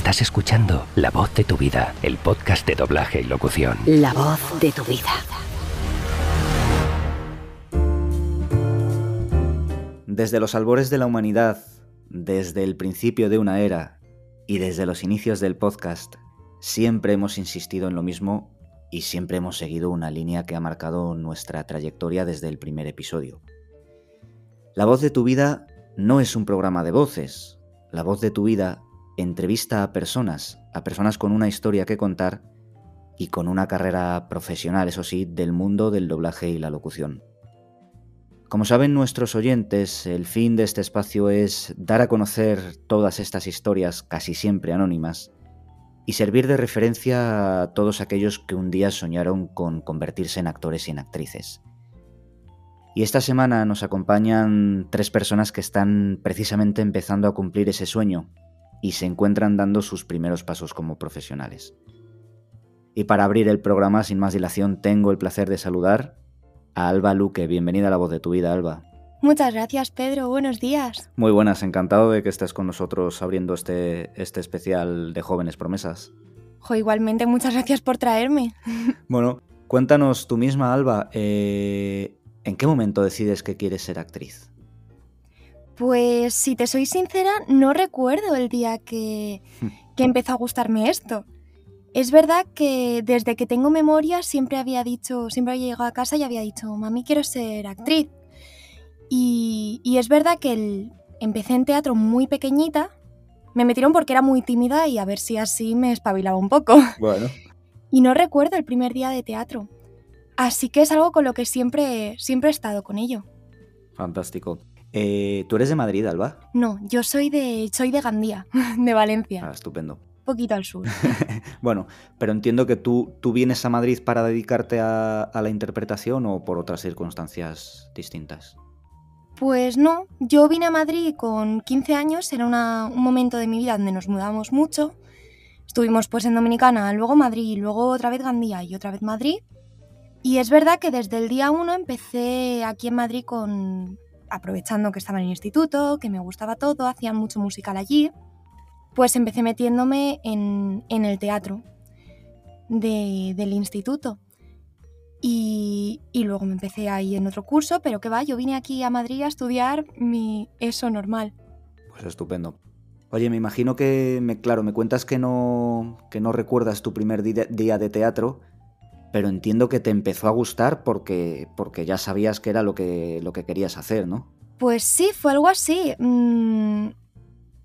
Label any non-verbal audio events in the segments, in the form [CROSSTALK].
Estás escuchando La voz de tu vida, el podcast de doblaje y locución. La voz de tu vida. Desde los albores de la humanidad, desde el principio de una era y desde los inicios del podcast, siempre hemos insistido en lo mismo y siempre hemos seguido una línea que ha marcado nuestra trayectoria desde el primer episodio. La voz de tu vida no es un programa de voces. La voz de tu vida entrevista a personas, a personas con una historia que contar y con una carrera profesional, eso sí, del mundo del doblaje y la locución. Como saben nuestros oyentes, el fin de este espacio es dar a conocer todas estas historias, casi siempre anónimas, y servir de referencia a todos aquellos que un día soñaron con convertirse en actores y en actrices. Y esta semana nos acompañan tres personas que están precisamente empezando a cumplir ese sueño y se encuentran dando sus primeros pasos como profesionales. Y para abrir el programa sin más dilación tengo el placer de saludar a Alba Luque. Bienvenida a la voz de tu vida, Alba. Muchas gracias, Pedro. Buenos días. Muy buenas, encantado de que estés con nosotros abriendo este, este especial de jóvenes promesas. Jo, igualmente, muchas gracias por traerme. [LAUGHS] Bueno, cuéntanos tú misma, Alba, eh, ¿en qué momento decides que quieres ser actriz? Pues si te soy sincera, no recuerdo el día que, que empezó a gustarme esto. Es verdad que desde que tengo memoria siempre había dicho, siempre había llegado a casa y había dicho, mami, quiero ser actriz. Y, y es verdad que el- empecé en teatro muy pequeñita. Me metieron porque era muy tímida y a ver si así me espabilaba un poco. [LAUGHS] Bueno, Y no recuerdo el primer día de teatro. Así que es algo con lo que siempre, siempre he estado con ello. fantástico. Eh, ¿Tú eres de Madrid, Alba? No, yo soy de, soy de Gandía, [LAUGHS] de Valencia, Ah, estupendo. un poquito al sur. [LAUGHS] Bueno, pero entiendo que tú, tú vienes a Madrid para dedicarte a, a la interpretación o por otras circunstancias distintas. Pues no, yo vine a Madrid con 15 años, era una- un momento de mi vida donde nos mudamos mucho. Estuvimos pues en Dominicana, luego Madrid, luego otra vez Gandía y otra vez Madrid. Y es verdad que desde el día uno empecé aquí en Madrid con aprovechando que estaba en el instituto, que me gustaba todo, hacían mucho musical allí, pues empecé metiéndome en, en el teatro de- del instituto. Y, y luego me empecé ahí en otro curso, pero que va, yo vine aquí a Madrid a estudiar mi eso normal. Pues estupendo. Oye, me imagino que, me, claro, me cuentas que no, que no recuerdas tu primer día de teatro, pero entiendo que te empezó a gustar porque, porque ya sabías que era lo que, lo que querías hacer, ¿no? Pues sí, fue algo así. Mm,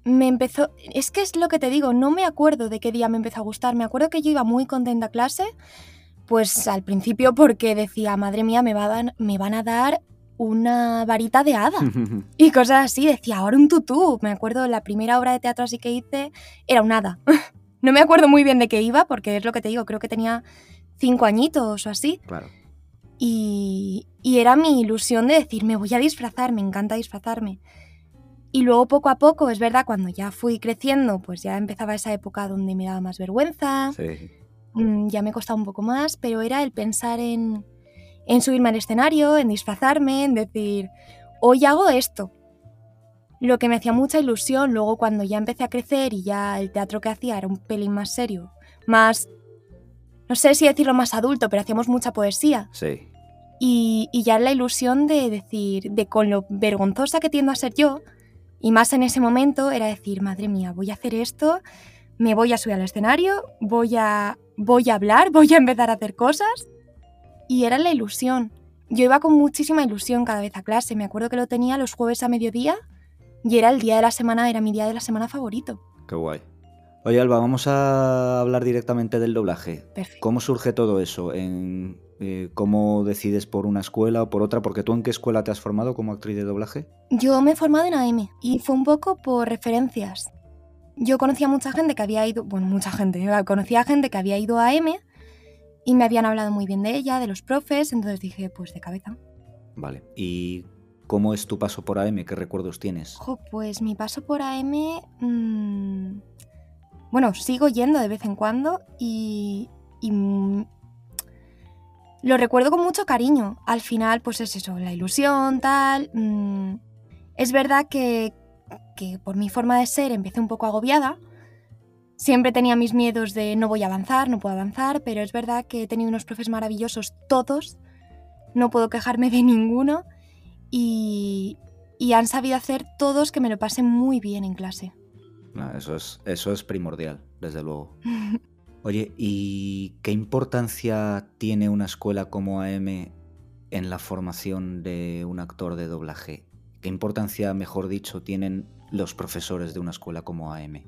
me empezó. Es que es lo que te digo, no me acuerdo de qué día me empezó a gustar. Me acuerdo que yo iba muy contenta a clase, pues al principio porque decía, madre mía, me, va a me van a dar una varita de hada. [LAUGHS] Y cosas así, decía, ahora un tutú. Me acuerdo, la primera obra de teatro así que hice era un hada. [LAUGHS] no me acuerdo muy bien de qué iba, porque es lo que te digo, creo que tenía cinco añitos o así. claro. Y, y era mi ilusión de decir, me voy a disfrazar, me encanta disfrazarme. Y luego poco a poco, es verdad, cuando ya fui creciendo, pues ya empezaba esa época donde me daba más vergüenza, Sí. mm, ya me costaba un poco más, pero era el pensar en, en subirme al escenario, en disfrazarme, en decir, hoy hago esto. Lo que me hacía mucha ilusión, luego cuando ya empecé a crecer y ya el teatro que hacía era un pelín más serio, más, no sé si decirlo más adulto, pero hacíamos mucha poesía. Sí. Y, y ya la ilusión de decir, de con lo vergonzosa que tiendo a ser yo, y más en ese momento, era decir, madre mía, voy a hacer esto, me voy a subir al escenario, voy a, voy a hablar, [LAUGHS] voy a empezar a hacer cosas. Y era la ilusión. Yo iba con muchísima ilusión cada vez a clase. Me acuerdo que lo tenía los jueves a mediodía y era el día de la semana, era mi día de la semana favorito. Qué guay. Oye, Alba, vamos a hablar directamente del doblaje. Perfecto. ¿Cómo surge todo eso? En, eh, ¿Cómo decides por una escuela o por otra? Porque tú en qué escuela te has formado como actriz de doblaje? Yo me he formado en AM y fue un poco por referencias. Yo conocía mucha gente que había ido, bueno, mucha gente, eh, conocía gente que había ido a AM y me habían hablado muy bien de ella, de los profes, entonces dije, pues de cabeza. Vale. ¿Y cómo es tu paso por AM? ¿Qué recuerdos tienes? Ojo, pues mi paso por AM, mm, bueno, sigo yendo de vez en cuando y, lo recuerdo con mucho cariño. Al final, pues es eso, la ilusión, tal. mm, es verdad que, que por mi forma de ser empecé un poco agobiada, Siempre tenía mis miedos de no voy a avanzar, no puedo avanzar, pero es verdad que he tenido unos profes maravillosos todos, no puedo quejarme de ninguno y, y han sabido hacer todos que me lo pasen muy bien en clase. Eso, es, eso es primordial, desde luego. [LAUGHS] Oye, ¿y qué importancia tiene una escuela como AM en la formación de un actor de doblaje? ¿Qué importancia, mejor dicho, tienen los profesores de una escuela como AM?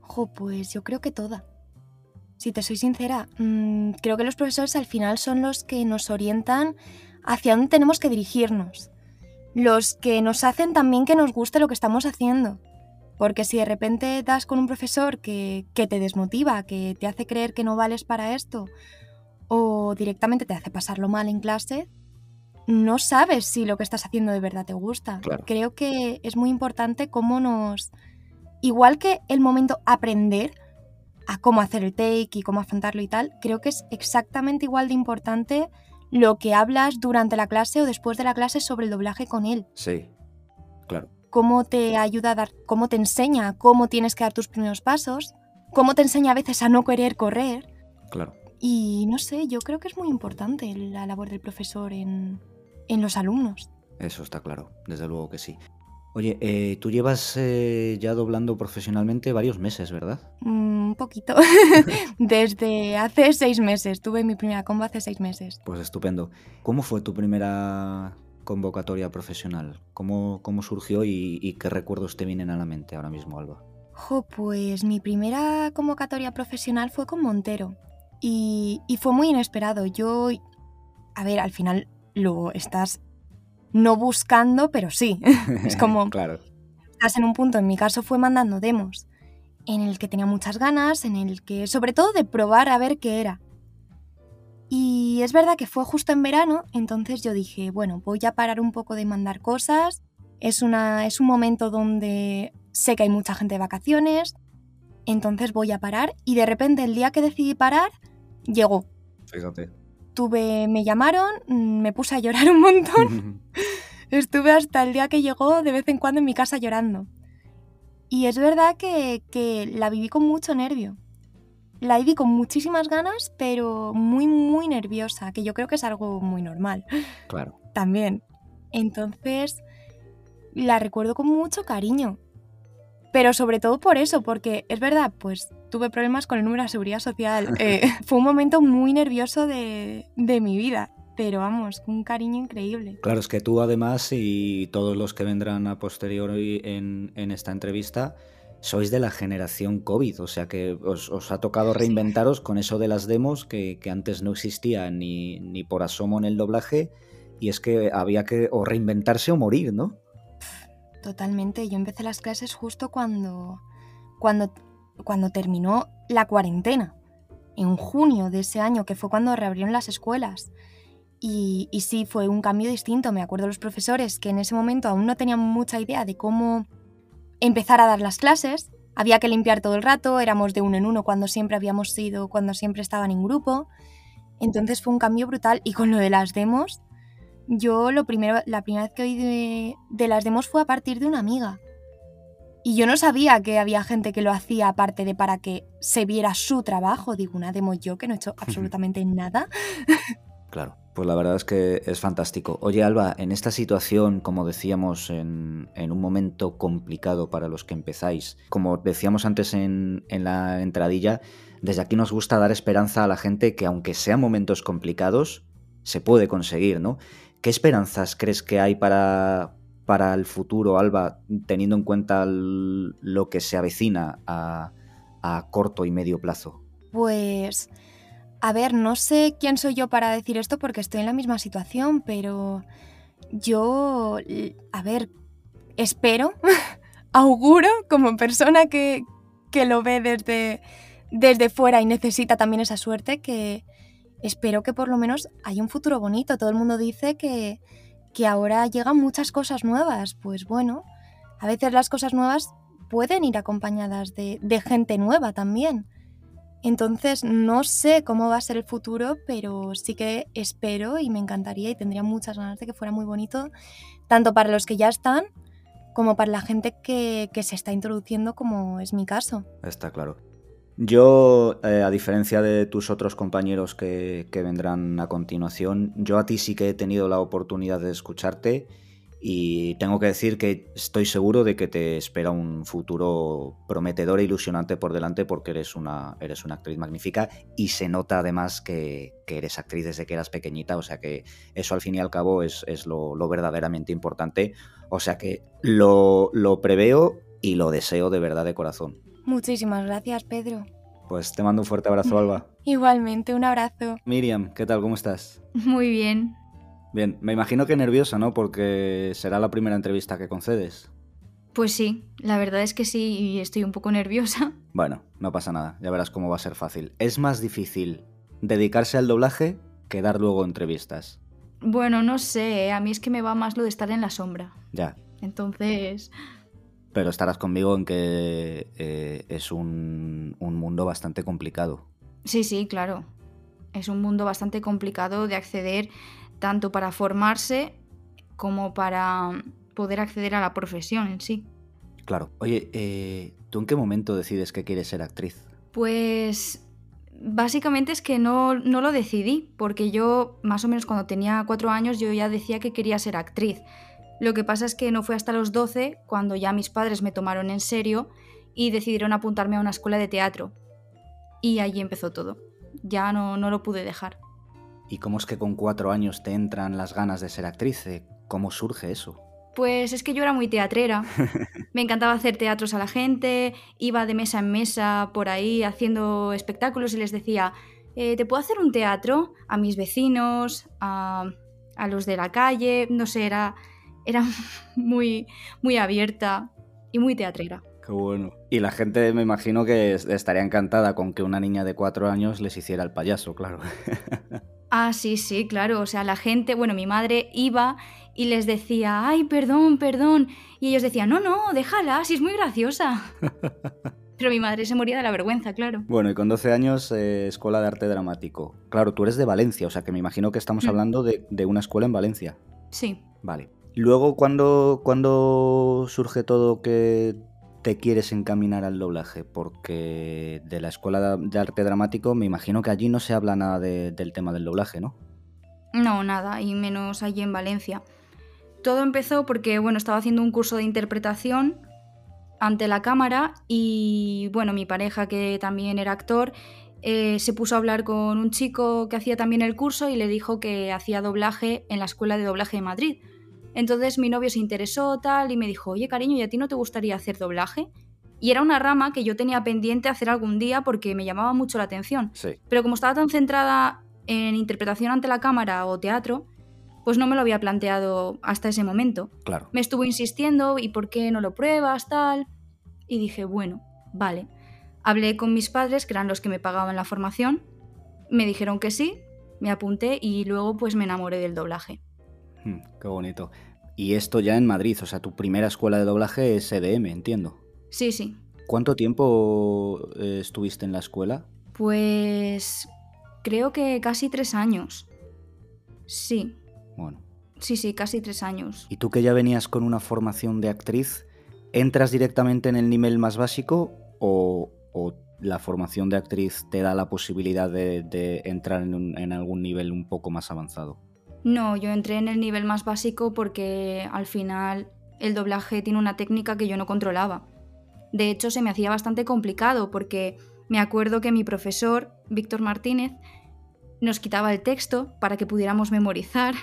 Jo, pues yo creo que toda. Si te soy sincera, mm, creo que los profesores al final son los que nos orientan hacia dónde tenemos que dirigirnos los que nos hacen también que nos guste lo que estamos haciendo. Porque si de repente das con un profesor que, te desmotiva, que te hace creer que no vales para esto, o directamente te hace pasarlo mal en clase, no sabes si lo que estás haciendo de verdad te gusta. Creo que es muy importante cómo nos... Igual que el momento aprender a cómo hacer el take y cómo afrontarlo y tal, creo que es exactamente igual de importante lo que hablas durante la clase o después de la clase sobre el doblaje con él. Sí, claro. Cómo te ayuda a dar, cómo te enseña cómo tienes que dar tus primeros pasos, cómo te enseña a veces a no querer correr. Claro. Y no sé, yo creo que es muy importante la labor del profesor en, en los alumnos. Eso está claro, desde luego que sí. Oye, eh, tú llevas eh, ya doblando profesionalmente varios meses, ¿verdad? Mm, un poquito. [LAUGHS] Desde hace seis meses. Tuve mi primera combo hace seis meses. Pues estupendo. ¿Cómo fue tu primera convocatoria profesional? ¿Cómo, cómo surgió y, qué recuerdos te vienen a la mente ahora mismo, Alba? Jo, pues mi primera convocatoria profesional fue con Montero. Y, y fue muy inesperado. Yo, a ver, al final lo estás no buscando, pero sí. [LAUGHS] es como... claro. Estás en un punto, en mi caso fue mandando demos, en el que tenía muchas ganas, en el que, sobre todo de probar a ver qué era. Y es verdad que fue justo en verano, entonces yo dije, bueno, voy a parar un poco de mandar cosas. Es, una, es un momento donde sé que hay mucha gente de vacaciones, entonces voy a parar. Y de repente el día que decidí parar, llegó. Fíjate tuve, me llamaron, mm, me puse a llorar un montón. [LAUGHS] Estuve hasta el día que llegó de vez en cuando en mi casa llorando. Y es verdad que, que la viví con mucho nervio. La viví con muchísimas ganas, pero muy, muy nerviosa, que yo creo que es algo muy normal. Claro. También. Entonces, la recuerdo con mucho cariño. Pero sobre todo por eso, porque es verdad, pues tuve problemas con el número de seguridad social. [LAUGHS] Eh, fue un momento muy nervioso de, mi vida, pero vamos, un cariño increíble. Claro, es que tú además y todos los que vendrán a posteriori en, en esta entrevista, sois de la generación COVID, o sea que os, ha tocado reinventaros con eso de las demos que, que, antes no existía ni, ni por asomo en el doblaje, y es que había que o reinventarse o morir, ¿no? Totalmente. Yo empecé las clases justo cuando, cuando, cuando terminó la cuarentena, en junio de ese año, que fue cuando reabrieron las escuelas. Y, y, sí, fue un cambio distinto. Me acuerdo de los profesores que en ese momento aún no tenían mucha idea de cómo empezar a dar las clases. Había que limpiar todo el rato, éramos de uno en uno cuando siempre habíamos sido, cuando siempre estaban en grupo. Entonces fue un cambio brutal. Y con lo de las demos, yo lo primero, la primera vez que oí de, las demos fue a partir de una amiga. Y yo no sabía que había gente que lo hacía aparte de para que se viera su trabajo. Digo, una demo yo que no he hecho absolutamente nada. Claro, pues la verdad es que es fantástico. Oye, Alba, en esta situación, como decíamos, en, un momento complicado para los que empezáis, como decíamos antes en, la entradilla, desde aquí nos gusta dar esperanza a la gente que aunque sean momentos complicados, se puede conseguir, ¿no? ¿Qué esperanzas crees que hay para, para el futuro, Alba, teniendo en cuenta lo que se avecina a, corto y medio plazo? Pues, a ver, no sé quién soy yo para decir esto porque estoy en la misma situación, pero yo, a ver, espero, [LAUGHS] auguro como persona que, que lo ve desde, desde fuera y necesita también esa suerte, que, espero que por lo menos haya un futuro bonito. Todo el mundo dice que, que ahora llegan muchas cosas nuevas. Pues bueno, a veces las cosas nuevas pueden ir acompañadas de, de, gente nueva también. Entonces no sé cómo va a ser el futuro, pero sí que espero y me encantaría y tendría muchas ganas de que fuera muy bonito, tanto para los que ya están como para la gente que, se está introduciendo, como es mi caso. Está claro. Yo, eh, a diferencia de tus otros compañeros que vendrán a continuación, yo a ti sí que he tenido la oportunidad de escucharte y tengo que decir que estoy seguro de que te espera un futuro prometedor e ilusionante por delante porque eres una, eres una actriz magnífica y se nota además que, que eres actriz desde que eras pequeñita, o sea que eso al fin y al cabo es, es lo, lo, verdaderamente importante, o sea que lo, lo preveo y lo deseo de verdad de corazón. Muchísimas gracias, Pedro. Pues te mando un fuerte abrazo, [LAUGHS] Alba. Igualmente, un abrazo. Miriam, ¿qué tal? ¿Cómo estás? Muy bien. Bien, me imagino que nerviosa, ¿no? Porque será la primera entrevista que concedes. Pues sí, la verdad es que sí, y estoy un poco nerviosa. Bueno, no pasa nada, ya verás cómo va a ser fácil. Es más difícil dedicarse al doblaje que dar luego entrevistas. Bueno, no sé, a mí es que me va más lo de estar en la sombra. Ya. Entonces... Pero estarás conmigo en que eh, es un, un mundo bastante complicado. Sí, sí, claro. Es un mundo bastante complicado de acceder tanto para formarse como para poder acceder a la profesión en sí. Claro. Oye, eh, ¿tú en qué momento decides que quieres ser actriz? Pues básicamente es que no, no, lo decidí, porque yo más o menos cuando tenía cuatro años yo ya decía que quería ser actriz. Lo que pasa es que no fue hasta los 12 cuando ya mis padres me tomaron en serio y decidieron apuntarme a una escuela de teatro. Y allí empezó todo. Ya no, no lo pude dejar. ¿Y cómo es que con cuatro años te entran las ganas de ser actriz? ¿Cómo surge eso? Pues es que yo era muy teatrera. [LAUGHS] Me encantaba hacer teatros a la gente, iba de mesa en mesa por ahí haciendo espectáculos y les decía, eh, ¿te puedo hacer un teatro? A mis vecinos, a, a los de la calle, no sé, era, era [LAUGHS] muy, muy abierta y muy teatrera. Qué bueno. Y la gente me imagino que estaría encantada con que una niña de cuatro años les hiciera el payaso, claro. [LAUGHS] Ah, sí, sí, claro. O sea, la gente, bueno, mi madre iba y les decía, ay, perdón, perdón. Y ellos decían, no, no, déjala, si es muy graciosa. [LAUGHS] Pero mi madre se moría de la vergüenza, claro. Bueno, y con 12 años, eh, Escuela de Arte Dramático. Claro, tú eres de Valencia, o sea que me imagino que estamos mm. hablando de, de, una escuela en Valencia. Sí. Vale. Luego, ¿cuándo, ¿cuándo surge todo que te quieres encaminar al doblaje? Porque de la Escuela de Arte Dramático me imagino que allí no se habla nada de, del tema del doblaje, ¿no? No, nada, y menos allí en Valencia. Todo empezó porque, bueno, estaba haciendo un curso de interpretación ante la cámara y, bueno, mi pareja, que también era actor, eh, se puso a hablar con un chico que hacía también el curso y le dijo que hacía doblaje en la Escuela de Doblaje de Madrid. Entonces mi novio se interesó tal y me dijo, oye cariño, ¿y a ti no te gustaría hacer doblaje? Y era una rama que yo tenía pendiente hacer algún día porque me llamaba mucho la atención. Sí. Pero como estaba tan centrada en interpretación ante la cámara o teatro, pues no me lo había planteado hasta ese momento. Claro. Me estuvo insistiendo, ¿y por qué no lo pruebas? Tal. Y dije, bueno, vale. Hablé con mis padres, que eran los que me pagaban la formación. Me dijeron que sí, me apunté y luego pues me enamoré del doblaje. Hmm, qué bonito. Y esto ya en Madrid, o sea, tu primera escuela de doblaje es EDM, entiendo. Sí, sí. ¿Cuánto tiempo eh, estuviste en la escuela? Pues creo que casi tres años. Sí. Bueno. Sí, sí, casi tres años. ¿Y tú que ya venías con una formación de actriz, entras directamente en el nivel más básico o, o la formación de actriz te da la posibilidad de, de entrar en, un, en algún nivel un poco más avanzado? No, yo entré en el nivel más básico porque al final el doblaje tiene una técnica que yo no controlaba. De hecho, se me hacía bastante complicado porque me acuerdo que mi profesor, Víctor Martínez, nos quitaba el texto para que pudiéramos memorizar.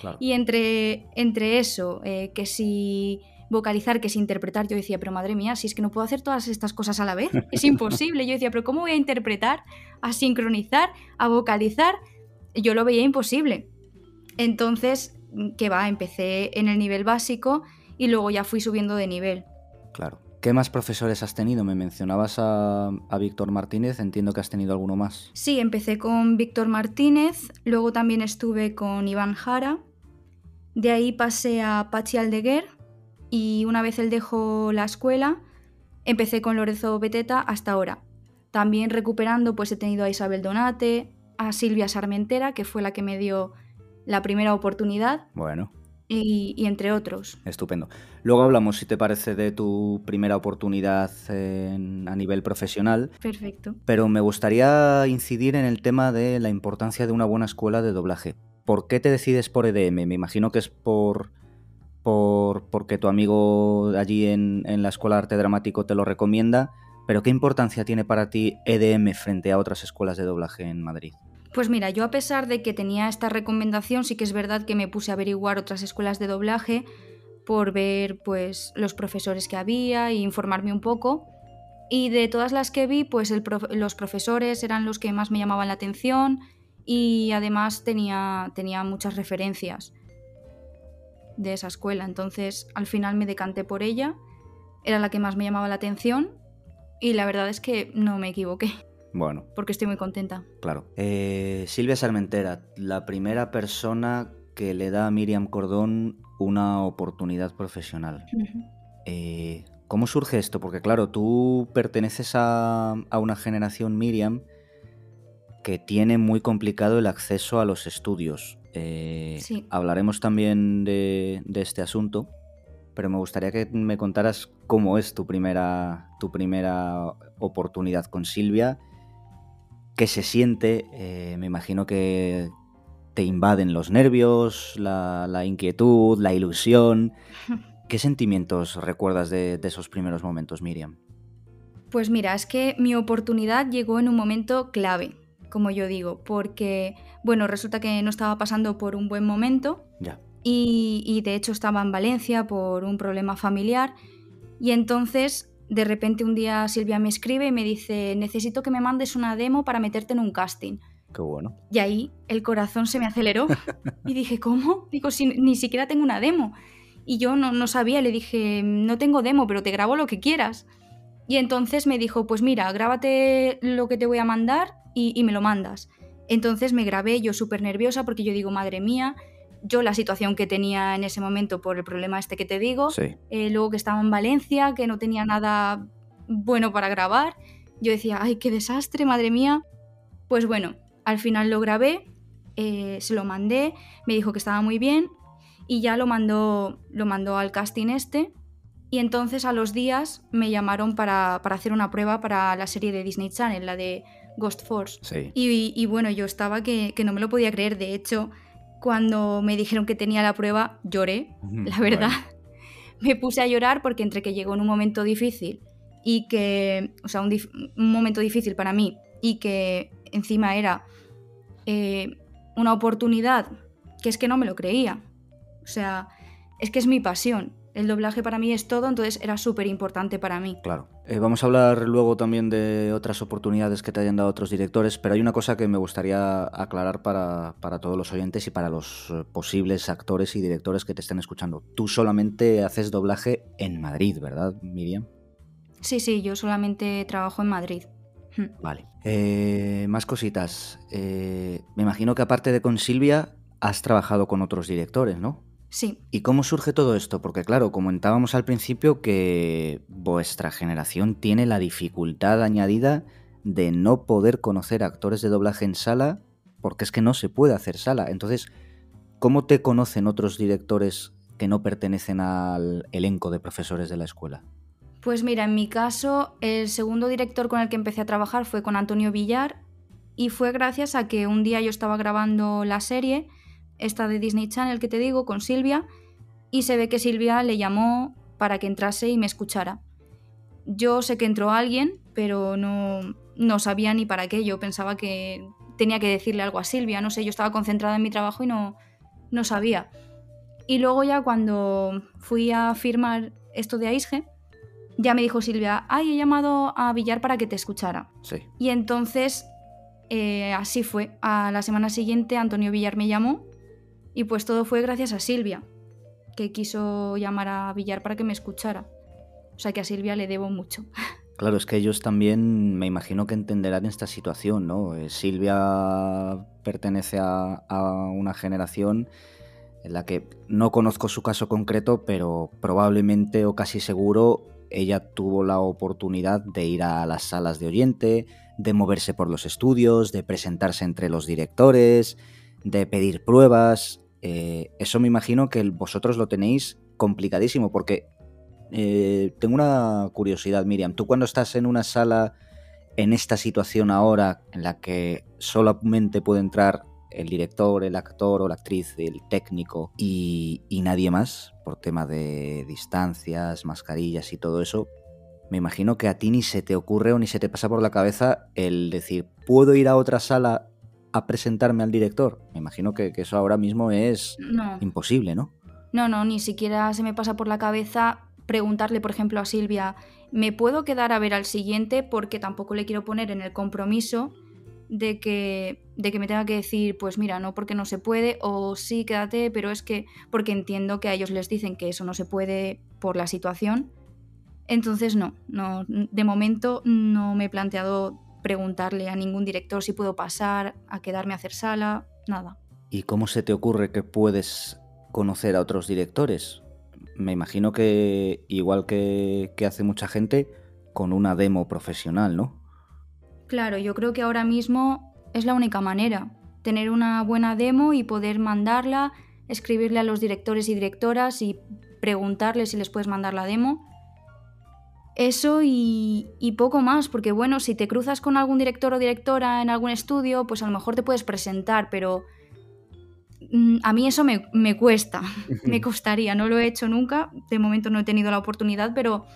Claro. Y entre, entre eso, eh, que si vocalizar, que si interpretar, yo decía, pero madre mía, si es que no puedo hacer todas estas cosas a la vez, es imposible. Yo decía, pero ¿cómo voy a interpretar, a sincronizar, a vocalizar? Yo lo veía imposible. Entonces, que va, empecé en el nivel básico y luego ya fui subiendo de nivel. Claro. ¿Qué más profesores has tenido? Me mencionabas a, a, Víctor Martínez, entiendo que has tenido alguno más. Sí, empecé con Víctor Martínez, luego también estuve con Iván Jara, de ahí pasé a Pachi Aldeguer y una vez él dejó la escuela, empecé con Lorenzo Beteta hasta ahora. También recuperando, pues he tenido a Isabel Donate, a Silvia Sarmentera, que fue la que me dio la primera oportunidad. Bueno. y, entre otros. Estupendo. Luego hablamos, si te parece, de tu primera oportunidad a nivel profesional. Perfecto. Pero me gustaría incidir en el tema de la importancia de una buena escuela de doblaje. ¿Por qué te decides por EDM? Me imagino que es por, por porque tu amigo allí en, en la Escuela de Arte Dramático te lo recomienda, pero ¿qué importancia tiene para ti EDM frente a otras escuelas de doblaje en Madrid? Pues mira, yo a pesar de que tenía esta recomendación, sí que es verdad que me puse a averiguar otras escuelas de doblaje por ver pues los profesores que había e informarme un poco. Y de todas las que vi, pues los profesores eran los que más me llamaban la atención y además tenía, tenía muchas referencias de esa escuela. Entonces al final me decanté por ella, era la que más me llamaba la atención y la verdad es que no me equivoqué. Bueno. Porque estoy muy contenta. Claro. Eh, Silvia Sarmentera, la primera persona que le da a Miriam Cordón una oportunidad profesional. Eh, ¿Cómo surge esto? Porque claro, tú perteneces a, una generación, Miriam, que tiene muy complicado el acceso a los estudios. Eh, sí. Hablaremos también de, de, este asunto, pero me gustaría que me contaras cómo es tu primera, tu primera oportunidad con Silvia qué se siente. Eh, me imagino que te invaden los nervios, la, inquietud, la ilusión. [LAUGHS] ¿Qué sentimientos recuerdas de, esos primeros momentos, Miriam? Pues mira, es que mi oportunidad llegó en un momento clave, como yo digo, porque, bueno, resulta que no estaba pasando por un buen momento. Ya. Y, y de hecho estaba en Valencia por un problema familiar. Y entonces de repente un día Silvia me escribe y me dice, necesito que me mandes una demo para meterte en un casting. Qué bueno. Y ahí el corazón se me aceleró [LAUGHS] y dije, ¿cómo? Digo, si ni siquiera tengo una demo. Y yo no, no sabía, le dije, no tengo demo, pero te grabo lo que quieras. Y entonces me dijo, pues mira, grábate lo que te voy a mandar y, y me lo mandas. Entonces me grabé yo súper nerviosa porque yo digo, madre mía, yo la situación que tenía en ese momento por el problema este que te digo, eh, luego que estaba en Valencia, que no tenía nada bueno para grabar, yo decía, ay, qué desastre, madre mía. Pues bueno, al final lo grabé, eh, se lo mandé, me dijo que estaba muy bien y ya lo mandó, lo mandó al casting este. Y entonces a los días me llamaron para, hacer una prueba para la serie de Disney Channel, la de Ghost Force. Y, bueno, yo estaba que, que no me lo podía creer. De hecho, cuando me dijeron que tenía la prueba, lloré, la verdad. [LAUGHS] Me puse a llorar porque entre que llegó en un momento difícil y que, o sea, un, momento difícil para mí y que encima era eh, una oportunidad que es que no me lo creía. O sea, es que es mi pasión el doblaje para mí es todo, entonces era súper importante para mí. Claro. Eh, vamos a hablar luego también de otras oportunidades que te hayan dado otros directores, pero hay una cosa que me gustaría aclarar para, todos los oyentes y para los eh, posibles actores y directores que te estén escuchando. Tú solamente haces doblaje en Madrid, ¿verdad, Miriam? Sí, sí, yo solamente trabajo en Madrid. [LAUGHS] Vale. Eh, más cositas. me imagino que aparte de con Silvia, has trabajado con otros directores, ¿no? Sí. ¿Y cómo surge todo esto? Porque claro, comentábamos al principio que vuestra generación tiene la dificultad añadida de no poder conocer actores de doblaje en sala porque es que no se puede hacer sala. Entonces, ¿cómo te conocen otros directores que no pertenecen al elenco de profesores de la escuela? Pues mira, en mi caso, el segundo director con el que empecé a trabajar fue con Antonio Villar y fue gracias a que un día yo estaba grabando la serie esta de Disney Channel que te digo, con Silvia, y se ve que Silvia le llamó para que entrase y me escuchara. Yo sé que entró alguien, pero no, no sabía ni para qué. Yo pensaba que tenía que decirle algo a Silvia, no sé, yo estaba concentrada en mi trabajo y no, no sabía. Y luego ya cuando fui a firmar esto de Aisge, ya me dijo Silvia, ay, he llamado a Villar para que te escuchara. Sí. Y entonces, eh, así fue. A la semana siguiente Antonio Villar me llamó y pues todo fue gracias a Silvia, que quiso llamar a Villar para que me escuchara. O sea que a Silvia le debo mucho. [LAUGHS] Claro, es que ellos también me imagino que entenderán esta situación, ¿no? Eh, Silvia pertenece a, una generación en la que no conozco su caso concreto, pero probablemente o casi seguro ella tuvo la oportunidad de ir a las salas de oyente, de moverse por los estudios, de presentarse entre los directores, de pedir pruebas eh, eso me imagino que vosotros lo tenéis complicadísimo, porque eh, tengo una curiosidad, Miriam. Tú cuando estás en una sala en esta situación ahora en la que solamente puede entrar el director, el actor o la actriz, el técnico y, y nadie más, por tema de distancias, mascarillas y todo eso, me imagino que a ti ni se te ocurre o ni se te pasa por la cabeza el decir, ¿puedo ir a otra sala a presentarme al director? Me imagino que, eso ahora mismo es imposible, ¿no? No, no, ni siquiera se me pasa por la cabeza preguntarle, por ejemplo, a Silvia, ¿me puedo quedar a ver al siguiente? Porque tampoco le quiero poner en el compromiso de que, de que me tenga que decir, pues mira, no porque no se puede, o sí, quédate, pero es que porque entiendo que a ellos les dicen que eso no se puede por la situación. Entonces no, no, de momento no me he planteado preguntarle a ningún director si puedo pasar a quedarme a hacer sala, nada. ¿Y cómo se te ocurre que puedes conocer a otros directores? Me imagino que, igual que, que hace mucha gente, con una demo profesional, ¿no? Claro, yo creo que ahora mismo es la única manera, tener una buena demo y poder mandarla, escribirle a los directores y directoras y preguntarles si les puedes mandar la demo eso y, poco más, porque bueno, si te cruzas con algún director o directora en algún estudio, pues a lo mejor te puedes presentar, pero mm, a mí eso me, me cuesta, [LAUGHS] me costaría, no lo he hecho nunca, de momento no he tenido la oportunidad, pero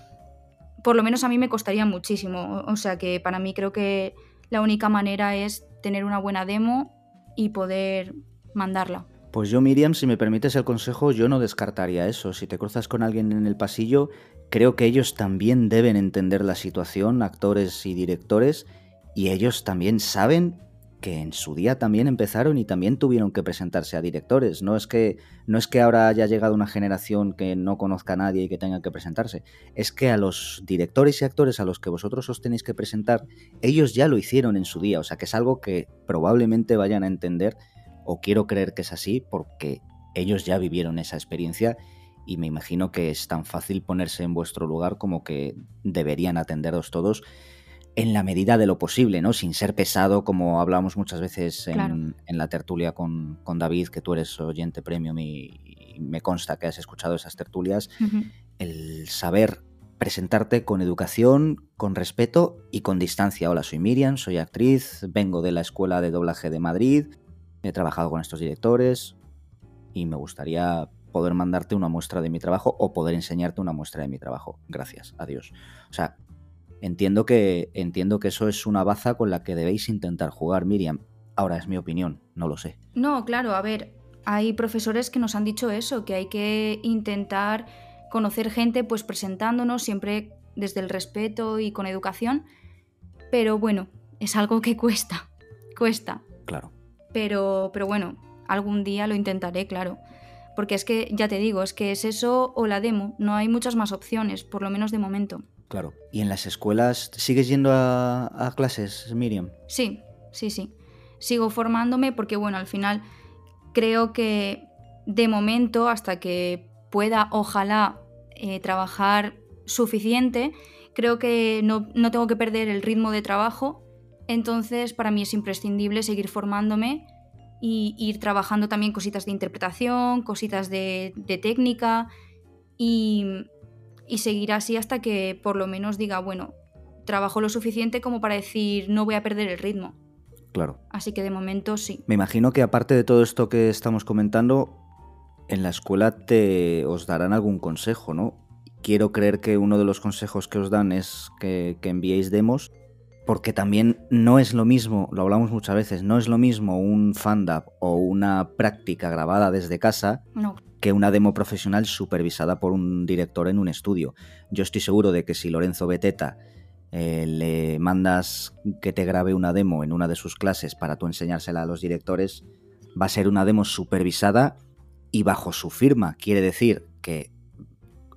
por lo menos a mí me costaría muchísimo, o sea que para mí creo que la única manera es tener una buena demo y poder mandarla. Pues yo, Miriam, si me permites el consejo, yo no descartaría eso. Si te cruzas con alguien en el pasillo, creo que ellos también deben entender la situación, actores y directores, y ellos también saben que en su día también empezaron y también tuvieron que presentarse a directores. No es que, no es que ahora haya llegado una generación que no conozca a nadie y que tenga que presentarse. Es que a los directores y actores a los que vosotros os tenéis que presentar, ellos ya lo hicieron en su día. O sea que es algo que probablemente vayan a entender o quiero creer que es así porque ellos ya vivieron esa experiencia y me imagino que es tan fácil ponerse en vuestro lugar como que deberían atenderos todos en la medida de lo posible, ¿no? Sin ser pesado, como hablamos muchas veces en, la tertulia con, David, que tú eres oyente premium y, me consta que has escuchado esas tertulias, el saber presentarte con educación, con respeto y con distancia. Hola, soy Miriam, soy actriz, vengo de la Escuela de Doblaje de Madrid, He trabajado con estos directores y me gustaría poder mandarte una muestra de mi trabajo o poder enseñarte una muestra de mi trabajo. Gracias, adiós. O sea, entiendo que, entiendo que eso es una baza con la que debéis intentar jugar, Miriam. Ahora es mi opinión, no lo sé. No, claro, a ver, hay profesores que nos han dicho eso, que hay que intentar conocer gente pues presentándonos siempre desde el respeto y con educación, pero bueno, es algo que cuesta, cuesta. Claro. Pero, pero bueno, algún día lo intentaré, claro. Porque es que, ya te digo, es que es eso o la demo. No hay muchas más opciones, por lo menos de momento. Claro. ¿Y en las escuelas sigues yendo a, clases, Miriam? Sí, sí, sí. Sigo formándome porque, bueno, al final creo que de momento, hasta que pueda, ojalá, eh, trabajar suficiente, creo que no, no tengo que perder el ritmo de trabajo entonces, para mí es imprescindible seguir formándome y ir trabajando también cositas de interpretación, cositas de, técnica y, seguir así hasta que por lo menos diga, bueno, trabajo lo suficiente como para decir no voy a perder el ritmo. Claro. Así que de momento sí. Me imagino que aparte de todo esto que estamos comentando, en la escuela te os darán algún consejo, ¿no? Quiero creer que uno de los consejos que os dan es que, que enviéis demos porque también no es lo mismo, lo hablamos muchas veces, no es lo mismo un fandap o una práctica grabada desde casa que una demo profesional supervisada por un director en un estudio. Yo estoy seguro de que si Lorenzo Beteta eh, le mandas que te grabe una demo en una de sus clases para tú enseñársela a los directores, va a ser una demo supervisada y bajo su firma. Quiere decir que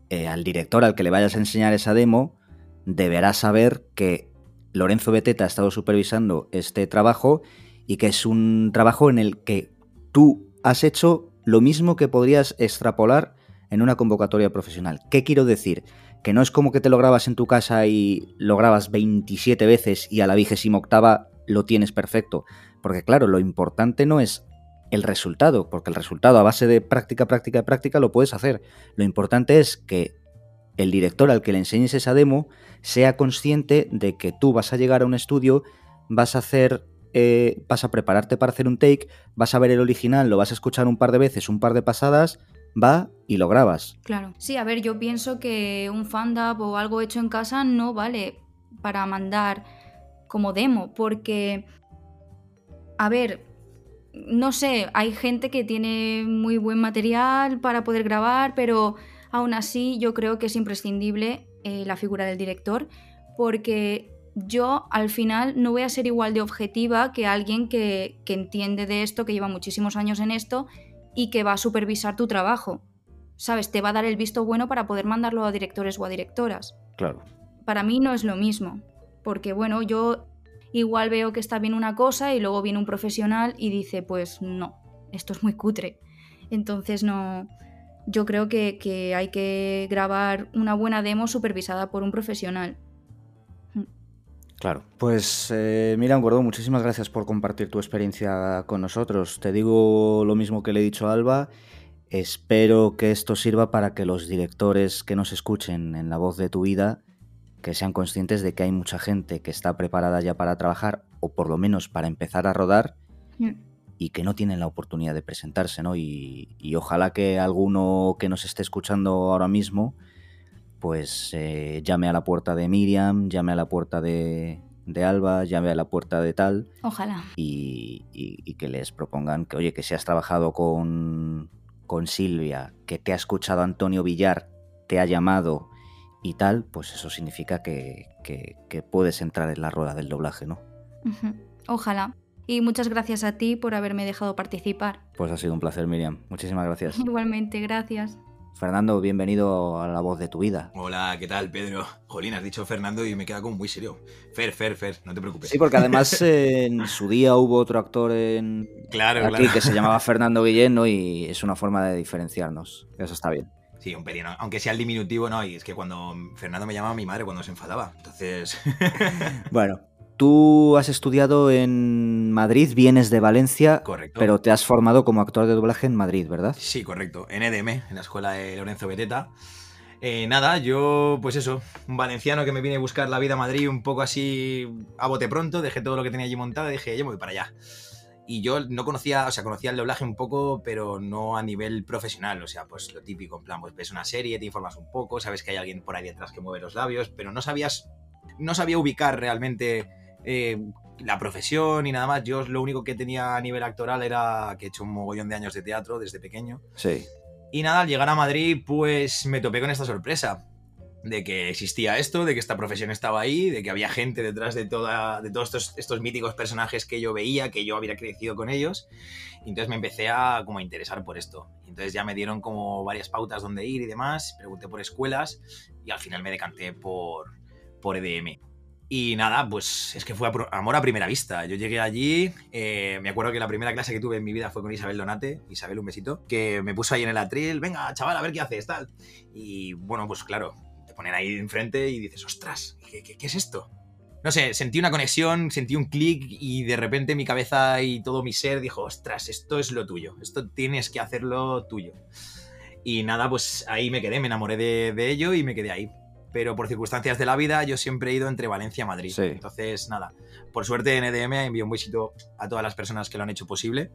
eh, al director al que le vayas a enseñar esa demo deberá saber que Lorenzo Beteta ha estado supervisando este trabajo y que es un trabajo en el que tú has hecho lo mismo que podrías extrapolar en una convocatoria profesional. ¿Qué quiero decir? Que no es como que te lo grabas en tu casa y lo grabas 27 veces y a la vigésima octava lo tienes perfecto. Porque claro, lo importante no es el resultado, porque el resultado a base de práctica, práctica, práctica lo puedes hacer. Lo importante es que el director al que le enseñes esa demo sea consciente de que tú vas a llegar a un estudio, vas a hacer, eh, vas a prepararte para hacer un take, vas a ver el original, lo vas a escuchar un par de veces, un par de pasadas, va y lo grabas. Claro. Sí, a ver, yo pienso que un fandub o algo hecho en casa no vale para mandar como demo, porque, a ver, no sé, hay gente que tiene muy buen material para poder grabar, pero aún así yo creo que es imprescindible eh, la figura del director, porque yo al final no voy a ser igual de objetiva que alguien que, que entiende de esto, que lleva muchísimos años en esto y que va a supervisar tu trabajo. ¿Sabes? Te va a dar el visto bueno para poder mandarlo a directores o a directoras. Claro. Para mí no es lo mismo, porque bueno, yo igual veo que está bien una cosa y luego viene un profesional y dice, pues no, esto es muy cutre. Entonces no, yo creo que, que hay que grabar una buena demo supervisada por un profesional. Claro. Pues eh, mira, Gordo, muchísimas gracias por compartir tu experiencia con nosotros. Te digo lo mismo que le he dicho a Alba. Espero que esto sirva para que los directores que nos escuchen en la voz de tu vida, que sean conscientes de que hay mucha gente que está preparada ya para trabajar, o por lo menos para empezar a rodar, Mm. Y que no tienen la oportunidad de presentarse, ¿no? Y, y ojalá que alguno que nos esté escuchando ahora mismo, pues eh, llame a la puerta de Miriam, llame a la puerta de, de Alba, llame a la puerta de tal, Ojalá. y, y- y que les propongan que, oye, que si has trabajado con, con Silvia, que te ha escuchado Antonio Villar, te ha llamado y tal, pues eso significa que, que- que puedes entrar en la rueda del doblaje, ¿no? Ojalá. Y muchas gracias a ti por haberme dejado participar. Pues ha sido un placer, Miriam. Muchísimas gracias. [LAUGHS] Igualmente, gracias. Fernando, bienvenido a la voz de tu vida. Hola, ¿qué tal, Pedro? Jolín, has dicho Fernando y me queda como muy serio. Fer, Fer, Fer, no te preocupes. Sí, porque además eh, [LAUGHS] en su día hubo otro actor en Claro, aquí claro. que se llamaba [LAUGHS] Fernando Guillén, ¿no? Y es una forma de diferenciarnos. Eso está bien. Sí, un pelín, aunque sea el diminutivo, no, y es que cuando Fernando me llamaba mi madre cuando se enfadaba. Entonces, Bueno, tú has estudiado en Madrid, vienes de Valencia, correcto. pero te has formado como actor de doblaje en Madrid, ¿verdad? Sí, correcto. En EDM, en la escuela de Lorenzo Beteta. Eh, nada, yo, pues eso, un valenciano que me vine a buscar la vida a Madrid un poco así a bote pronto, dejé todo lo que tenía allí montado y dije, yo me voy para allá. Y yo no conocía, o sea, conocía el doblaje un poco, pero no a nivel profesional, o sea, pues lo típico, en plan, pues ves una serie, te informas un poco, sabes que hay alguien por ahí detrás que mueve los labios, pero no sabías, no sabía ubicar realmente eh, la profesión y nada más. Yo lo único que tenía a nivel actoral era que he hecho un mogollón de años de teatro desde pequeño. Sí. Y nada, al llegar a Madrid, pues me topé con esta sorpresa. De que existía esto, de que esta profesión estaba ahí, de que había gente detrás de, toda, de todos estos, estos míticos personajes que yo veía, que yo había crecido con ellos. Y entonces me empecé a como a interesar por esto. Y entonces ya me dieron como varias pautas donde ir y demás. Pregunté por escuelas y al final me decanté por, por EDM. Y nada, pues es que fue amor a primera vista. Yo llegué allí, eh, me acuerdo que la primera clase que tuve en mi vida fue con Isabel Donate, Isabel, un besito, que me puso ahí en el atril, venga, chaval, a ver qué haces, tal. Y bueno, pues claro, te ponen ahí enfrente y dices, ostras, ¿qué, qué- qué es esto? No sé, sentí una conexión, sentí un clic y de repente mi cabeza y todo mi ser dijo, ostras, esto es lo tuyo, esto tienes que hacerlo tuyo. Y nada, pues ahí me quedé, me enamoré de, de ello y me quedé ahí. Pero por circunstancias de la vida yo siempre he ido entre Valencia y Madrid. Sí. Entonces, nada, por suerte en EDM envío un besito a todas las personas que lo han hecho posible.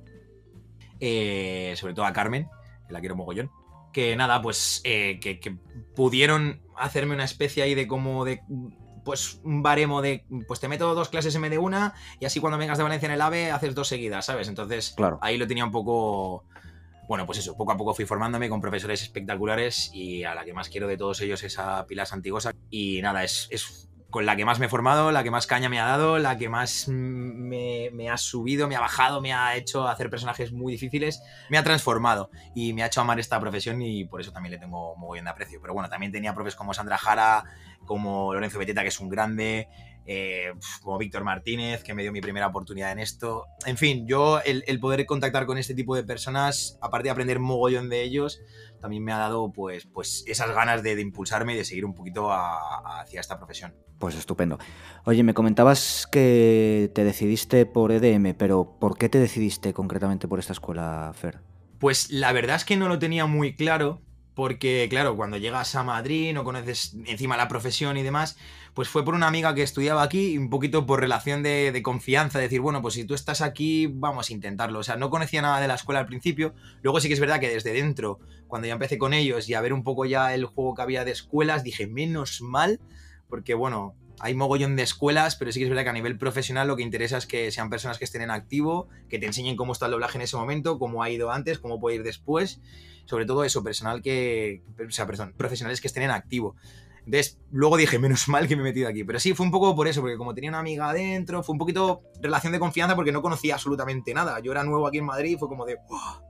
Eh, sobre todo a Carmen, que la quiero mogollón. Que nada, pues eh, que, que pudieron hacerme una especie ahí de como de pues un baremo de pues te meto dos clases en vez de una y así cuando vengas de Valencia en el AVE haces dos seguidas, ¿sabes? Entonces Claro. ahí lo tenía un poco bueno, pues eso, poco a poco fui formándome con profesores espectaculares y a la que más quiero de todos ellos es a Pilar Santigosa. Y nada, es, es con la que más me he formado, la que más caña me ha dado, la que más me, me ha subido, me ha bajado, me ha hecho hacer personajes muy difíciles, me ha transformado y me ha hecho amar esta profesión y por eso también le tengo muy bien de aprecio. Pero bueno, también tenía profes como Sandra Jara, como Lorenzo Beteta, que es un grande, eh, como Víctor Martínez, que me dio mi primera oportunidad en esto. En fin, yo el, poder contactar con este tipo de personas, aparte de aprender mogollón de ellos, también me ha dado pues, pues esas ganas de, impulsarme y de seguir un poquito hacia esta profesión. Pues estupendo. Oye, me comentabas que te decidiste por EDM, pero ¿por qué te decidiste concretamente por esta escuela, Fer? Pues la verdad es que no lo tenía muy claro, porque claro, cuando llegas a Madrid, no conoces encima la profesión y demás, pues fue por una amiga que estudiaba aquí, un poquito por relación de, de, confianza, decir, bueno, pues si tú estás aquí, vamos a intentarlo. O sea, no conocía nada de la escuela al principio, luego sí que es verdad que desde dentro, cuando ya empecé con ellos y a ver un poco ya el juego que había de escuelas, dije, menos mal porque bueno, hay mogollón de escuelas, pero sí que es verdad que a nivel profesional lo que interesa es que sean personas que estén en activo, que te enseñen cómo está el doblaje en ese momento, cómo ha ido antes, cómo puede ir después, sobre todo eso, personal que, o sea, perdón, profesionales que estén en activo. Entonces, luego dije, menos mal que me he metido aquí. Pero sí, fue un poco por eso, porque como tenía una amiga adentro, fue un poquito relación de confianza porque no conocía absolutamente nada. Yo era nuevo aquí en Madrid y fue como de,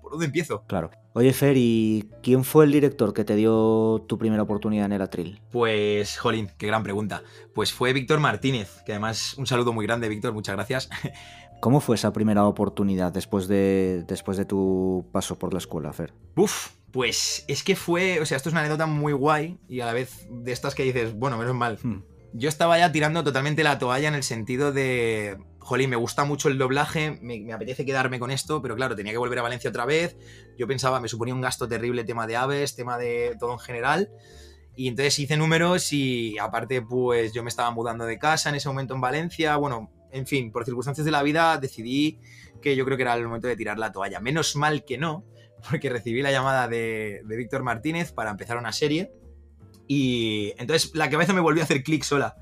¿por dónde empiezo? Claro. Oye, Fer, ¿y quién fue el director que te dio tu primera oportunidad en el atril? Pues, jolín, qué gran pregunta. Pues fue Víctor Martínez, que además un saludo muy grande, Víctor, muchas gracias. [LAUGHS] ¿Cómo fue esa primera oportunidad después de, después de tu paso por la escuela, Fer? Uf, pues es que fue, o sea, esto es una anécdota muy guay y a la vez de estas que dices, bueno, menos mal. Hmm. Yo estaba ya tirando totalmente la toalla en el sentido de, jolín, me gusta mucho el doblaje, me, apetece quedarme con esto, pero claro, tenía que volver a Valencia otra vez. Yo pensaba, me suponía un gasto terrible tema de aves, tema de todo en general. Y entonces hice números y aparte pues yo me estaba mudando de casa en ese momento en Valencia. Bueno, en fin, por circunstancias de la vida decidí que yo creo que era el momento de tirar la toalla. Menos mal que no, porque recibí la llamada de, Víctor Martínez para empezar una serie. Y entonces la cabeza me volvió a hacer clic sola.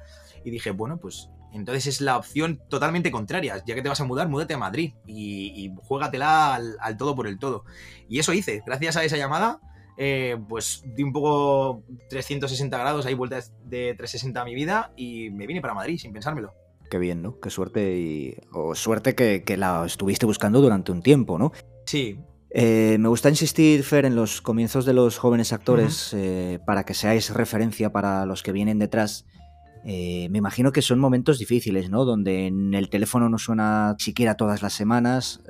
Y dije, bueno, pues entonces es la opción totalmente contraria. Ya que te vas a mudar, múdate a Madrid y, y juégatela al, todo por el todo. Y eso hice. Gracias a esa llamada, eh, pues di un poco 360 grados, ahí vueltas de 360 a mi vida y me vine para Madrid sin pensármelo. Qué bien, ¿no? Qué suerte y... O suerte que, que la estuviste buscando durante un tiempo, ¿no? Sí, eh, me gusta insistir, Fer, en los comienzos de los jóvenes actores, eh, para que seáis referencia para los que vienen detrás. Eh, me imagino que son momentos difíciles, ¿no? Donde en el teléfono no suena siquiera todas las semanas.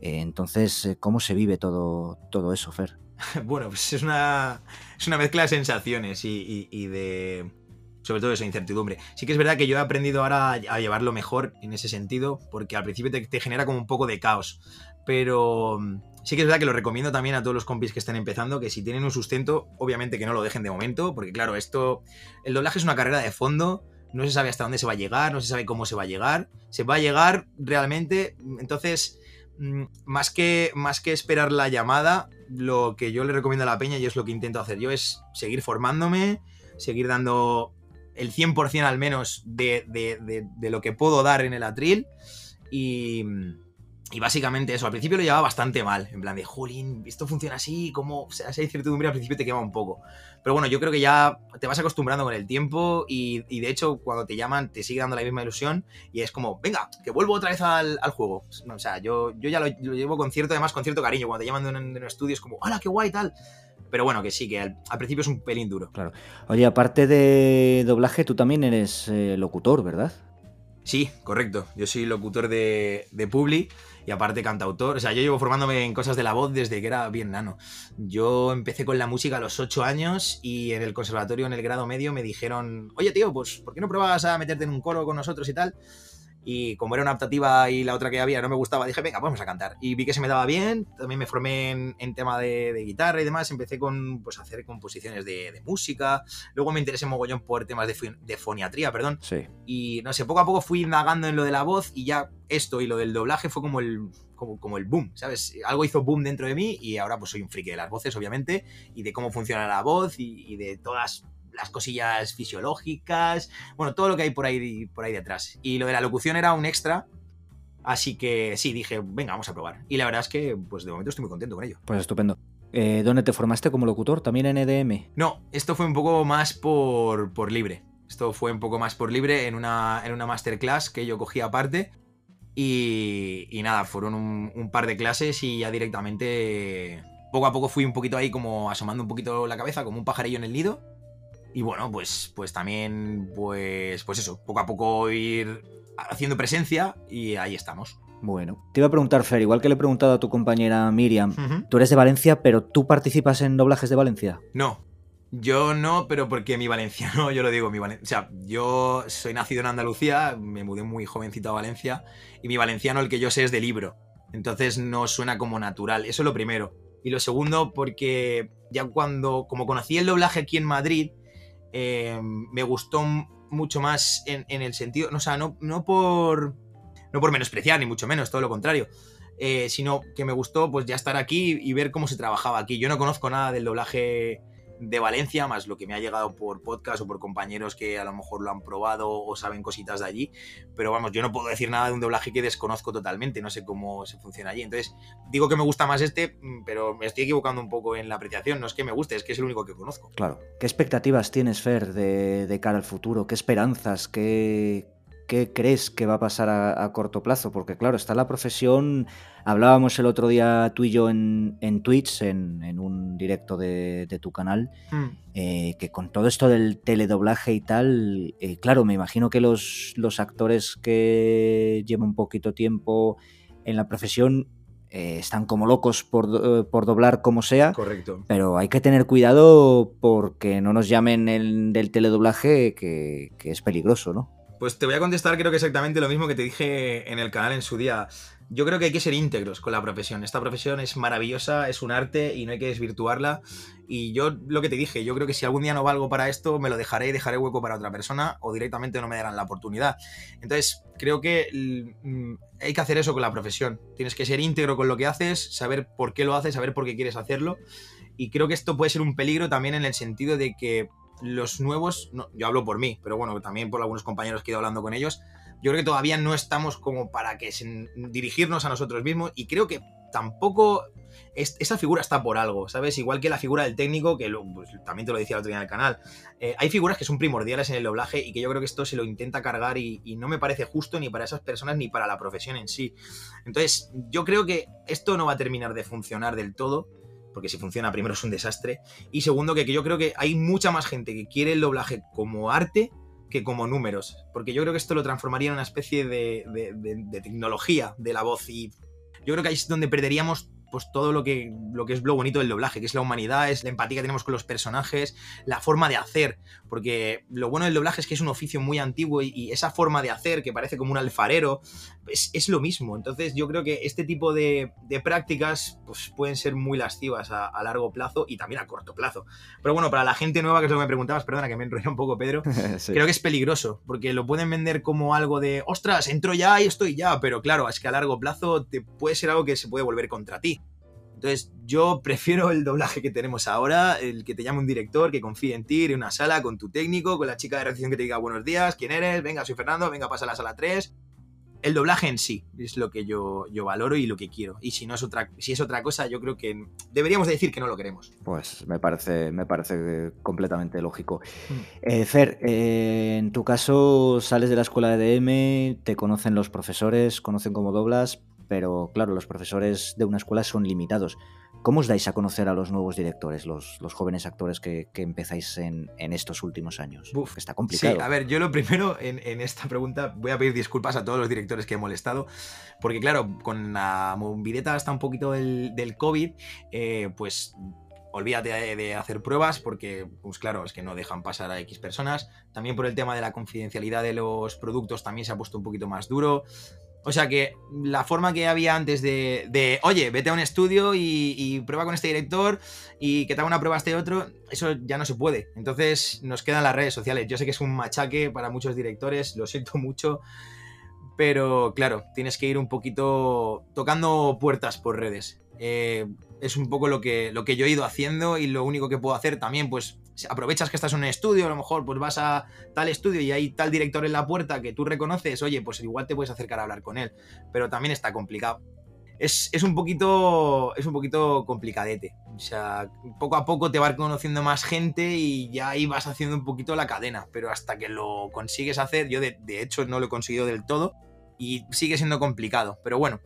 entonces, ¿cómo se vive todo, todo eso, Fer? [LAUGHS] Bueno, pues es una, es una mezcla de sensaciones y, de, sobre todo esa incertidumbre. Sí que es verdad que yo he aprendido ahora a llevarlo mejor en ese sentido, porque al principio te, genera como un poco de caos. Pero mm, sí que es verdad que lo recomiendo también a todos los compis que están empezando, que si tienen un sustento, obviamente que no lo dejen de momento, porque claro, esto, el doblaje es una carrera de fondo, no se sabe hasta dónde se va a llegar, no se sabe cómo se va a llegar, se va a llegar realmente, entonces, mm, más que, más que esperar la llamada, lo que yo le recomiendo a la peña y es lo que intento hacer yo es seguir formándome, seguir dando el 100% al menos de, de lo que puedo dar en el atril y y básicamente eso, al principio lo llevaba bastante mal, en plan de, jolín, esto funciona así, como, o sea, esa incertidumbre al principio te quema un poco. Pero bueno, yo creo que ya te vas acostumbrando con el tiempo y, de hecho cuando te llaman te sigue dando la misma ilusión y es como, venga, que vuelvo otra vez al, juego. O sea, yo, yo ya lo, llevo con cierto, además con cierto cariño, cuando te llaman de un, estudio es como, ¡hola, qué guay tal! Pero bueno, que sí, que al, principio es un pelín duro. Claro. Oye, aparte de doblaje, tú también eres eh, locutor, ¿verdad? Sí, correcto. Yo soy locutor de, de Publi y aparte cantautor. O sea, yo llevo formándome en cosas de la voz desde que era bien nano. Yo empecé con la música a los 8 años y en el conservatorio, en el grado medio, me dijeron, oye tío, pues ¿por qué no pruebas a meterte en un coro con nosotros y tal? Y como era una optativa y la otra que había no me gustaba, dije, venga, vamos a cantar. Y vi que se me daba bien, también me formé en, tema de, guitarra y demás, empecé con pues, hacer composiciones de, música, luego me interesé mogollón por temas de, de, foniatría, perdón. Sí. Y no sé, poco a poco fui indagando en lo de la voz y ya esto y lo del doblaje fue como el, como, como, el boom, ¿sabes? Algo hizo boom dentro de mí y ahora pues soy un friki de las voces, obviamente, y de cómo funciona la voz y, y de todas las cosillas fisiológicas, bueno, todo lo que hay por ahí, por ahí detrás. Y lo de la locución era un extra, así que sí, dije, venga, vamos a probar. Y la verdad es que, pues de momento estoy muy contento con ello. Pues estupendo. Eh, ¿Dónde te formaste como locutor? ¿También en EDM? No, esto fue un poco más por, por libre. Esto fue un poco más por libre en una, en una masterclass que yo cogí aparte. Y, y nada, fueron un, un par de clases y ya directamente poco a poco fui un poquito ahí como asomando un poquito la cabeza como un pajarillo en el nido Y bueno, pues, pues también, pues, pues eso, poco a poco ir haciendo presencia y ahí estamos. Bueno, te iba a preguntar, Fer, igual que le he preguntado a tu compañera Miriam, tú eres de Valencia, pero tú participas en doblajes de Valencia. No, yo no, pero porque mi valenciano, [LAUGHS] yo lo digo, mi valen- o sea, yo soy nacido en Andalucía, me mudé muy jovencito a Valencia, y mi valenciano el que yo sé es de libro, entonces no suena como natural, eso es lo primero. Y lo segundo, porque ya cuando, como conocí el doblaje aquí en Madrid, eh, me gustó mucho más en, en el sentido, no, o sea, no, no por no por menospreciar, ni mucho menos, todo lo contrario. eh, sino que me gustó pues ya estar aquí y ver cómo se trabajaba aquí. Yo no conozco nada del doblaje de Valencia, más lo que me ha llegado por podcast o por compañeros que a lo mejor lo han probado o saben cositas de allí. Pero vamos, yo no puedo decir nada de un doblaje que desconozco totalmente, no sé cómo se funciona allí. Entonces, digo que me gusta más este, mm, pero me estoy equivocando un poco en la apreciación. No es que me guste, es que es el único que conozco. Claro. ¿Qué expectativas tienes, Fer, de, de cara al futuro? ¿Qué esperanzas? ¿Qué, qué crees que va a pasar a, a corto plazo? Porque claro, está la profesión... Hablábamos el otro día tú y yo en, en Twitch, en, en un directo de, de tu canal, eh, que con todo esto del teledoblaje y tal, eh, claro, me imagino que los, los actores que llevan un poquito tiempo en la profesión eh, están como locos por, eh, por doblar como sea. Correcto. Pero hay que tener cuidado porque no nos llamen el, del teledoblaje, que, que es peligroso, ¿no? Pues te voy a contestar creo que exactamente lo mismo que te dije en el canal en su día. Yo creo que hay que ser íntegros con la profesión. Esta profesión es maravillosa, es un arte y no hay que desvirtuarla. Y yo lo que te dije, yo creo que si algún día no valgo para esto, me lo dejaré y dejaré hueco para otra persona o directamente no me darán la oportunidad. Entonces, creo que mm, hay que hacer eso con la profesión. Tienes que ser íntegro con lo que haces, saber por qué lo haces, saber por qué quieres hacerlo. Y creo que esto puede ser un peligro también en el sentido de que los nuevos, yo hablo por mí, pero bueno, también por algunos compañeros que he ido hablando con ellos, yo creo que todavía no estamos como para que se- dirigirnos a nosotros mismos y creo que tampoco es- esa figura está por algo, ¿sabes? Igual que la figura del técnico, que lo- pues, también te lo decía el otro día en el canal, eh, hay figuras que son primordiales en el doblaje y que yo creo que esto se lo intenta cargar y, y no me parece justo ni para esas personas ni para la profesión en sí. Entonces, yo creo que esto no va a terminar de funcionar del todo, porque si funciona primero es un desastre, y segundo que, que yo creo que hay mucha más gente que quiere el doblaje como arte que como números, porque yo creo que esto lo transformaría en una especie de, de- de- de tecnología de la voz y yo creo que ahí es donde perderíamos pues todo lo que, lo que es lo bonito del doblaje, que es la humanidad, es la empatía que tenemos con los personajes, la forma de hacer, porque lo bueno del doblaje es que es un oficio muy antiguo y, y esa forma de hacer, que parece como un alfarero, es, es lo mismo. Entonces yo creo que este tipo de, de prácticas pues, pueden ser muy lascivas a, a largo plazo y también a corto plazo. Pero bueno, para la gente nueva, que es lo que me preguntabas, perdona que me enrollé un poco, Pedro, [LAUGHS] Sí. creo que es peligroso, porque lo pueden vender como algo de, ostras, entro ya y estoy ya, pero claro, es que a largo plazo te puede ser algo que se puede volver contra ti. Entonces, yo prefiero el doblaje que tenemos ahora, el que te llame un director, que confíe en ti, ir a una sala con tu técnico, con la chica de recepción que te diga buenos días, quién eres, venga, soy Fernando, venga, pasa a la sala 3. El doblaje en sí es lo que yo, yo valoro y lo que quiero. Y si no es otra, si es otra cosa, yo creo que deberíamos de decir que no lo queremos. Pues me parece, me parece completamente lógico. Mm. Eh, Fer, eh, en tu caso sales de la escuela de DM, te conocen los profesores, conocen cómo doblas, pero claro, los profesores de una escuela son limitados. ¿Cómo os dais a conocer a los nuevos directores, los, los jóvenes actores que, que empezáis en, en estos últimos años? Que está complicado. Sí, a ver, yo lo primero en, en esta pregunta voy a pedir disculpas a todos los directores que he molestado, porque claro, con la movileta hasta un poquito del, del COVID, eh, pues olvídate de, de hacer pruebas porque, pues claro, es que no dejan pasar a X personas. También por el tema de la confidencialidad de los productos también se ha puesto un poquito más duro. O sea que la forma que había antes de, de, oye, vete a un estudio y, y prueba con este director y que te haga una prueba este otro, eso ya no se puede. Entonces nos quedan las redes sociales. Yo sé que es un machaque para muchos directores, lo siento mucho, pero claro, tienes que ir un poquito tocando puertas por redes. Eh, es un poco lo que, lo que yo he ido haciendo y lo único que puedo hacer también, pues aprovechas que estás en un estudio, a lo mejor pues vas a tal estudio y hay tal director en la puerta que tú reconoces, oye, pues igual te puedes acercar a hablar con él, pero también está complicado. Es, es un poquito es un poquito complicadete. O sea, poco a poco te va conociendo más gente y ya ahí vas haciendo un poquito la cadena, pero hasta que lo consigues hacer, yo de, de hecho no lo he conseguido del todo y sigue siendo complicado, pero bueno,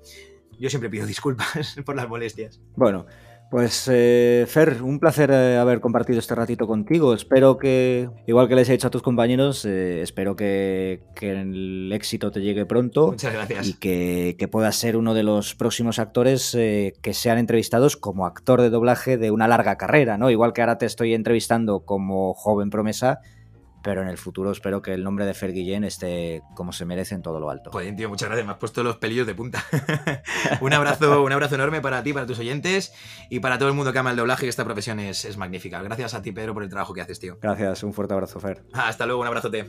yo siempre pido disculpas [LAUGHS] por las molestias. Bueno, Pues eh, Fer, un placer eh, haber compartido este ratito contigo. Espero que, igual que les he dicho a tus compañeros, eh, espero que, que, el éxito te llegue pronto. Muchas gracias. Y que, que puedas ser uno de los próximos actores eh, que sean entrevistados como actor de doblaje de una larga carrera, ¿no? Igual que ahora te estoy entrevistando como joven promesa, pero en el futuro espero que el nombre de Fer Guillén esté como se merece en todo lo alto. Joder, tío, muchas gracias, me has puesto los pelillos de punta. [LAUGHS] un abrazo, un abrazo enorme para ti, para tus oyentes y para todo el mundo que ama el doblaje, que esta profesión es, es magnífica. Gracias a ti, Pedro, por el trabajo que haces, tío. Gracias, un fuerte abrazo, Fer. Hasta luego, un abrazote.